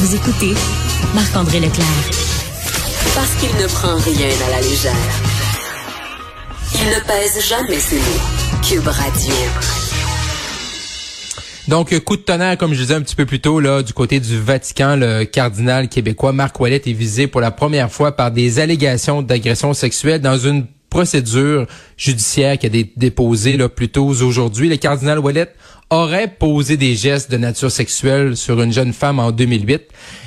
Vous écoutez Marc-André Leclerc. Parce qu'il ne prend rien à la légère. Il ne pèse jamais ses mots. Cube Radio. Donc, coup de tonnerre, comme je disais un petit peu plus tôt, là, du côté du Vatican, le cardinal québécois Marc Ouellet est visé pour la première fois par des allégations d'agression sexuelle dans une procédure judiciaire qui a été déposée là, plus tôt aujourd'hui. Le cardinal Ouellet aurait posé des gestes de nature sexuelle sur une jeune femme en 2008.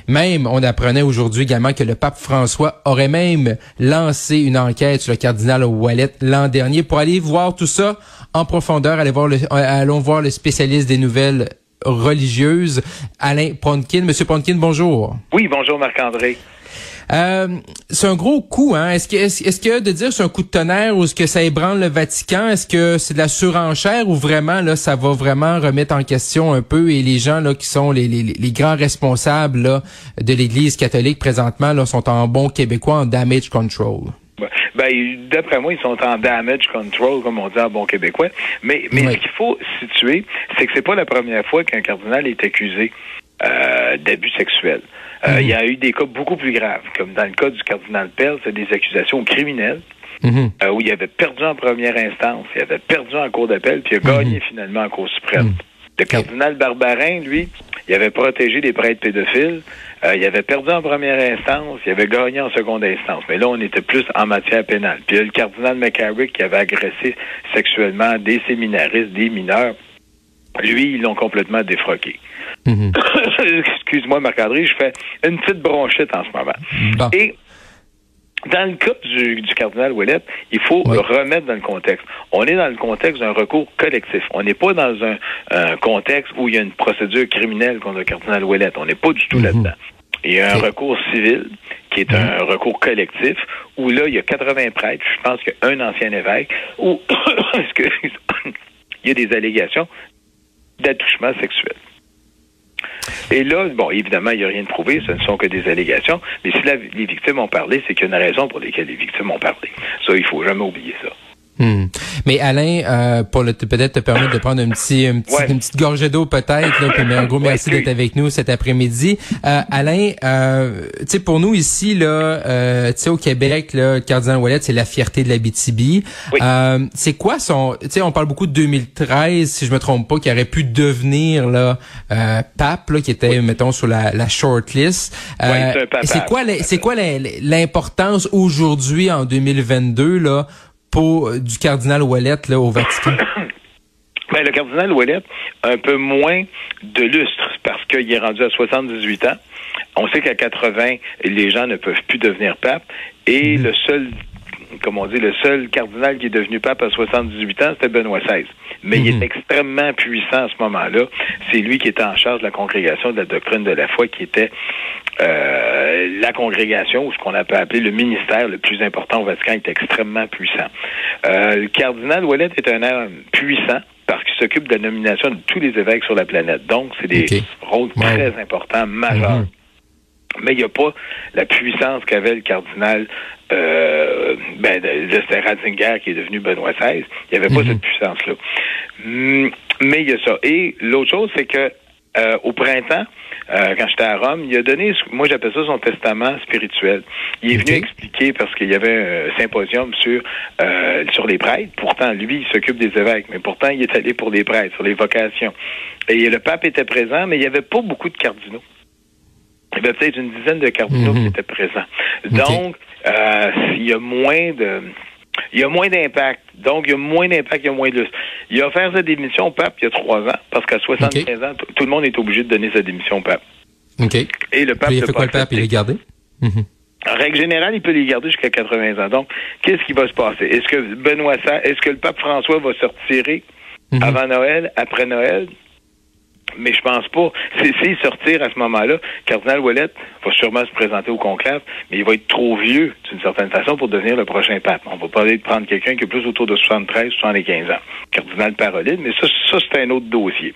Même, on apprenait aujourd'hui également que le pape François aurait même lancé une enquête sur le cardinal Ouellet l'an dernier pour aller voir tout ça en profondeur. Le, allons voir le spécialiste des nouvelles religieuses, Alain Pronkin. Monsieur Pronkin, bonjour. Oui, bonjour Marc-André. Euh, c'est un gros coup, hein? Est-ce que, est-ce, que de dire c'est un coup de tonnerre ou est-ce que ça ébranle le Vatican? Est-ce que c'est de la surenchère ou vraiment, là, ça va vraiment remettre en question un peu et les gens, là, qui sont les, les, les grands responsables, là, de l'Église catholique présentement, là, sont en bon québécois en damage control? Ben, d'après moi, ils sont en damage control, comme on dit en bon québécois. Mais, mais ce qu'il faut situer, c'est que c'est pas la première fois qu'un cardinal est accusé euh, d'abus sexuels. Euh, il y a eu des cas beaucoup plus graves, comme dans le cas du cardinal Pell, c'est des accusations criminelles. Mhm. Euh, où il avait perdu en première instance, il avait perdu en cour d'appel, puis il a gagné mhm. finalement en cour suprême. Mhm. Le cardinal Barbarin, lui, il avait protégé des prêtres pédophiles, euh, il avait perdu en première instance, il avait gagné en seconde instance. Mais là, on était plus en matière pénale. Puis il y a le cardinal McCarrick qui avait agressé sexuellement des séminaristes, des mineurs. Lui, ils l'ont complètement défroqué. Mhm. Excuse-moi, Marc-André, je fais une petite bronchite en ce moment. Et dans le cas du, cardinal Ouellet, il faut le remettre dans le contexte. On est dans le contexte d'un recours collectif. On n'est pas dans un, contexte où il y a une procédure criminelle contre le cardinal Ouellet. On n'est pas du tout mhm. là-dedans. Il y a un recours civil qui est un mhm. recours collectif où là, il y a 80 prêtres, je pense qu'un ancien évêque, où il y a des allégations d'attouchement sexuel. Et là, bon, évidemment, il n'y a rien de prouvé, ce ne sont que des allégations, mais si les victimes ont parlé, c'est qu'il y a une raison pour laquelle les victimes ont parlé. Ça, il faut jamais oublier ça. Hmm. Mais Alain, euh, pour peut-être te permettre de prendre un petit, un petit une petite gorgée d'eau peut-être, là, puis un gros merci d'être avec nous cet après-midi. Euh, Alain, euh, tu sais pour nous ici là, euh, tu sais au Québec là, le cardinal Wallet c'est la fierté de la BTB. Euh, c'est quoi son, tu sais on parle beaucoup de 2013 si je me trompe pas, qui aurait pu devenir là euh, pape là, qui était mettons sur la, la shortlist. Euh, c'est quoi c'est quoi l'importance aujourd'hui en 2022 là euh, du cardinal Ouellet là, au Vatican? Ben, le cardinal Ouellet un peu moins de lustre parce qu'il est rendu à 78 ans. On sait qu'à 80, les gens ne peuvent plus devenir pape. Et mhm. le seul comme on dit, le seul cardinal qui est devenu pape à 78 ans, c'était Benoît XVI. Mais il est mhm. extrêmement puissant à ce moment-là. C'est lui qui était en charge de la congrégation de la doctrine de la foi, qui était euh, la congrégation, ou ce qu'on peut appeler le ministère le plus important au Vatican, est extrêmement puissant. Euh, le cardinal Ouellet est un homme puissant parce qu'il s'occupe de la nomination de tous les évêques sur la planète. Donc, c'est des rôles très importants, majeurs. Mhm. Mais il n'y a pas la puissance qu'avait le cardinal euh, ben, c'était Ratzinger qui est devenu Benoît XVI. Il n'y avait pas mhm. cette puissance-là. Hum, mais il y a ça. Et l'autre chose, c'est que euh, au printemps, euh, quand j'étais à Rome, il a donné, moi j'appelle ça son testament spirituel. Il est venu expliquer parce qu'il y avait un symposium sur euh, sur les prêtres. Pourtant, lui, il s'occupe des évêques, mais pourtant, il est allé pour les prêtres, sur les vocations. Et le pape était présent, mais il n'y avait pas beaucoup de cardinaux. Il y avait peut-être une dizaine de cardinaux qui mhm. étaient présents. Donc, euh, il y a moins de il y a moins d'impact. Donc, il y a moins d'impact, il y a moins de lustre. Il a offert sa démission au pape il y a trois ans, parce qu'à 75 ans, tout le monde est obligé de donner sa démission au pape. OK. Et le pape il a fait quoi, le pape? Il l'a gardé? Mhm. En règle générale, il peut les garder jusqu'à 80 ans. Donc, qu'est-ce qui va se passer? Est-ce que Benoît est-ce que le pape François va se retirer mhm. avant Noël, après Noël? Mais je pense pas. C'est sortir à ce moment-là. Cardinal Ouellet va sûrement se présenter au conclave, mais il va être trop vieux, d'une certaine façon, pour devenir le prochain pape. On va pas aller prendre quelqu'un qui est plus autour de 73, 75 ans. Cardinal Paroline, mais ça, ça c'est un autre dossier.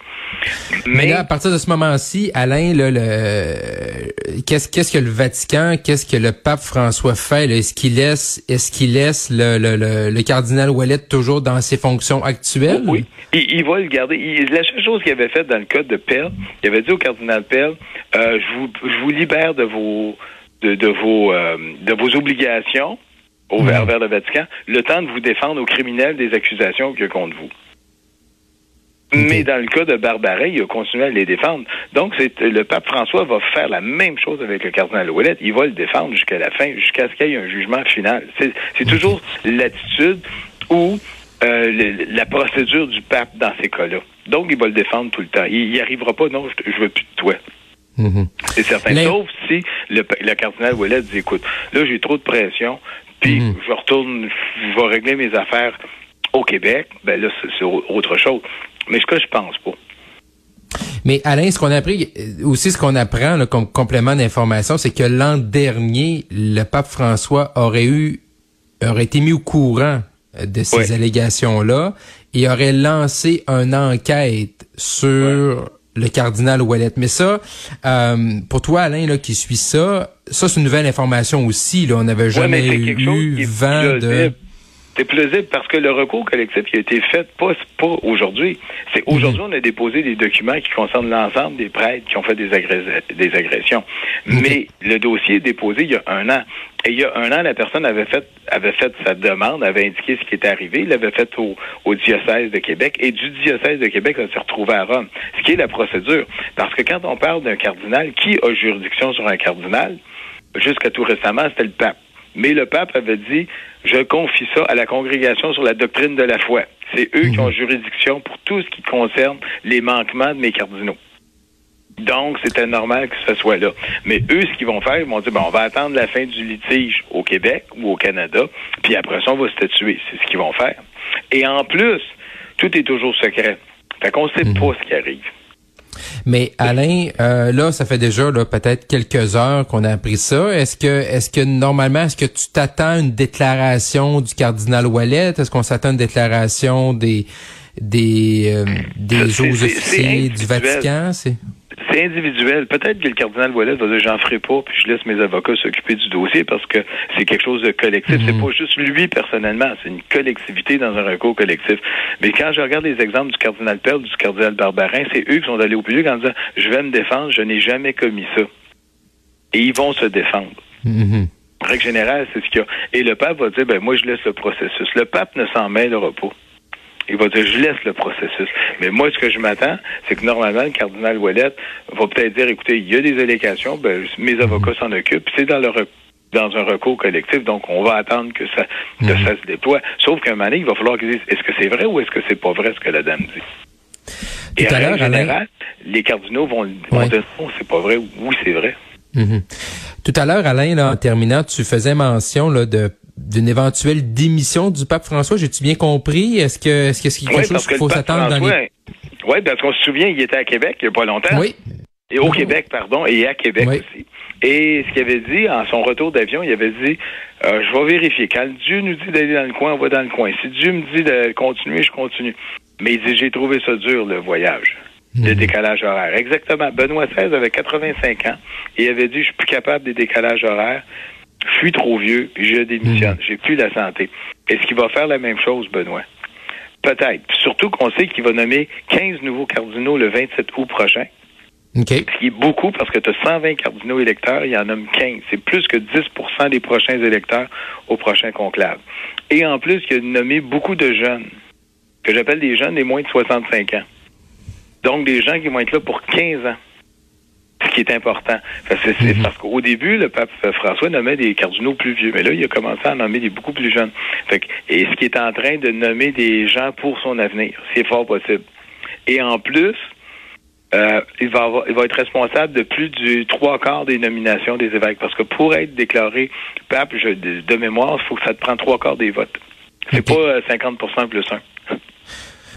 Mais, là, à partir de ce moment-ci, Alain, là, le qu'est-ce qu'est-ce que le Vatican, qu'est-ce que le pape François fait? Est-ce qu'il laisse est-ce qu'il laisse le, le, le, cardinal Ouellet toujours dans ses fonctions actuelles? Oui, il, va le garder. la seule chose qu'il avait faite dans le cas de Pell, il avait dit au cardinal Pell, euh, je, vous, je vous libère de vos de, de vos euh, de vos obligations au vers, vers le Vatican, le temps de vous défendre aux criminels des accusations qu'il y a contre vous. Mais dans le cas de Barbaret, il a continué à les défendre. Donc, c'est le pape François va faire la même chose avec le cardinal Ouellet. Il va le défendre jusqu'à la fin, jusqu'à ce qu'il y ait un jugement final. C'est toujours l'attitude ou euh, la procédure du pape dans ces cas-là. Donc, il va le défendre tout le temps. Il n'y arrivera pas, non, je, je veux plus de toi. Mhm. C'est certain. Sauf si le, le cardinal Ouellet dit, écoute, là, j'ai trop de pression, puis Mhm. je retourne, je vais régler mes affaires au Québec, ben là, c'est autre chose. Mais ce que je pense pas. Mais Alain, ce qu'on a appris aussi, ce qu'on apprend là, comme complément d'information, c'est que l'an dernier, le pape François aurait eu aurait été mis au courant euh, de ces Oui. allégations-là et aurait lancé une enquête sur le cardinal Ouellet. Mais ça, euh, pour toi, Alain, là, qui suit ça, ça, c'est une nouvelle information aussi. Là. On n'avait jamais chose eu vent de... C'est plausible parce que le recours collectif qui a été fait pas, pas aujourd'hui. C'est aujourd'hui on a déposé des documents qui concernent l'ensemble des prêtres qui ont fait des, agressions. Mais le dossier est déposé il y a un an. Et il y a un an, la personne avait fait avait fait sa demande, avait indiqué ce qui était arrivé, il l'avait fait au, au diocèse de Québec et du diocèse de Québec, ça s'est retrouvé à Rome. Ce qui est la procédure. Parce que quand on parle d'un cardinal, qui a juridiction sur un cardinal? Jusqu'à tout récemment, c'était le pape. Mais le pape avait dit, je confie ça à la congrégation sur la doctrine de la foi. C'est eux qui ont juridiction pour tout ce qui concerne les manquements de mes cardinaux. Donc, c'était normal que ce soit là. Mais eux, ce qu'ils vont faire, ils vont dire, bon, on va attendre la fin du litige au Québec ou au Canada, puis après ça, on va statuer. C'est ce qu'ils vont faire. Et en plus, tout est toujours secret. Fait qu'on sait pas ce qui arrive. Mais Alain, euh, là, ça fait déjà là, peut-être quelques heures qu'on a appris ça. Est-ce que, est-ce que normalement, est-ce que tu t'attends à une déclaration du cardinal Wallet? Est-ce qu'on s'attend à une déclaration des des euh, des C'est- hauts officiers du. Vatican? C'est C'est individuel. Peut-être que le cardinal Ouellet va dire j'en ferai pas, puis je laisse mes avocats s'occuper du dossier parce que c'est quelque chose de collectif. C'est pas juste lui personnellement, c'est une collectivité dans un recours collectif. Mais quand je regarde les exemples du cardinal Pell, du cardinal Barbarin, c'est eux qui sont allés au public en disant je vais me défendre, je n'ai jamais commis ça. Et ils vont se défendre. Mhm. En règle générale, c'est ce qu'il y a. Et le pape va dire, ben moi, je laisse le processus. Le pape ne s'en mêlera pas. Il va dire, je laisse le processus. Mais moi, ce que je m'attends, c'est que normalement, le cardinal Ouellet va peut-être dire, écoutez, il y a des allégations, ben, mes avocats s'en occupent, c'est dans dans un recours collectif, donc on va attendre que ça, que ça se déploie. Sauf qu'à un moment donné, il va falloir qu'ils disent, est-ce que c'est vrai ou est-ce que c'est pas vrai ce que la dame dit? Tout Et en à l'heure, règle Alain- les cardinaux vont, vont Ouais. dire, non, c'est pas vrai, ou oui, c'est vrai. Mhm. Tout à l'heure, Alain, là, en terminant, tu faisais mention là, de d'une éventuelle démission du pape François. J'ai-tu bien compris? Est-ce que est-ce que c'est quelque Oui, chose qu'il faut s'attendre dans les... Oui, parce qu'on se souvient, il était à Québec il n'y a pas longtemps. Oui. Et au Québec, pardon, et à Québec Oui. aussi. Et ce qu'il avait dit, en son retour d'avion, il avait dit euh, Je vais vérifier. Quand Dieu nous dit d'aller dans le coin, on va dans le coin. Si Dieu me dit de continuer, je continue. Mais il dit J'ai trouvé ça dur, le voyage. Le décalage horaire. Exactement. Benoît XVI avait 85 ans et il avait dit Je suis plus capable des décalages horaires. Je suis trop vieux, puis je démissionne. J'ai plus la santé. Est-ce qu'il va faire la même chose, Benoît? Peut-être. Puis Surtout qu'on sait qu'il va nommer 15 nouveaux cardinaux le 27 août prochain. OK. Ce qui est beaucoup parce que tu as 120 cardinaux électeurs, il y en nomme 15. C'est plus que 10% des prochains électeurs au prochain conclave. Et en plus, il a nommé beaucoup de jeunes, que j'appelle des jeunes des moins de 65 ans. Donc, des gens qui vont être là pour 15 ans. Qui est important. Parce, que c'est- parce qu'au début, le pape François nommait des cardinaux plus vieux, mais là, il a commencé à nommer des beaucoup plus jeunes. Fait que- et ce qui est en train de nommer des gens pour son avenir, c'est fort possible. Et en plus, euh, il, va avoir- il va être responsable de plus du trois quarts des nominations des évêques. Parce que pour être déclaré pape, je, de, de mémoire, il faut que ça te prend trois quarts des votes. C'est Ok. pas euh, 50% plus un.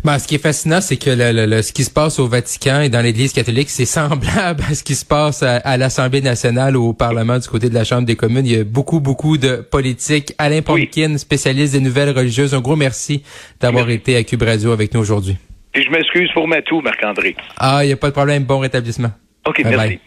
Ben, ce qui est fascinant, c'est que le, le- le- ce qui se passe au Vatican et dans l'Église catholique, c'est semblable à ce qui se passe à, à l'Assemblée nationale ou au Parlement du côté de la Chambre des communes. Il y a beaucoup, beaucoup de politique. Alain Oui. Pomkin, spécialiste des nouvelles religieuses, un gros merci d'avoir été à Cube Radio avec nous aujourd'hui. Et je m'excuse pour Matou, Marc-André. Ah, il n'y a pas de problème. Bon rétablissement. OK, Bye merci. bye.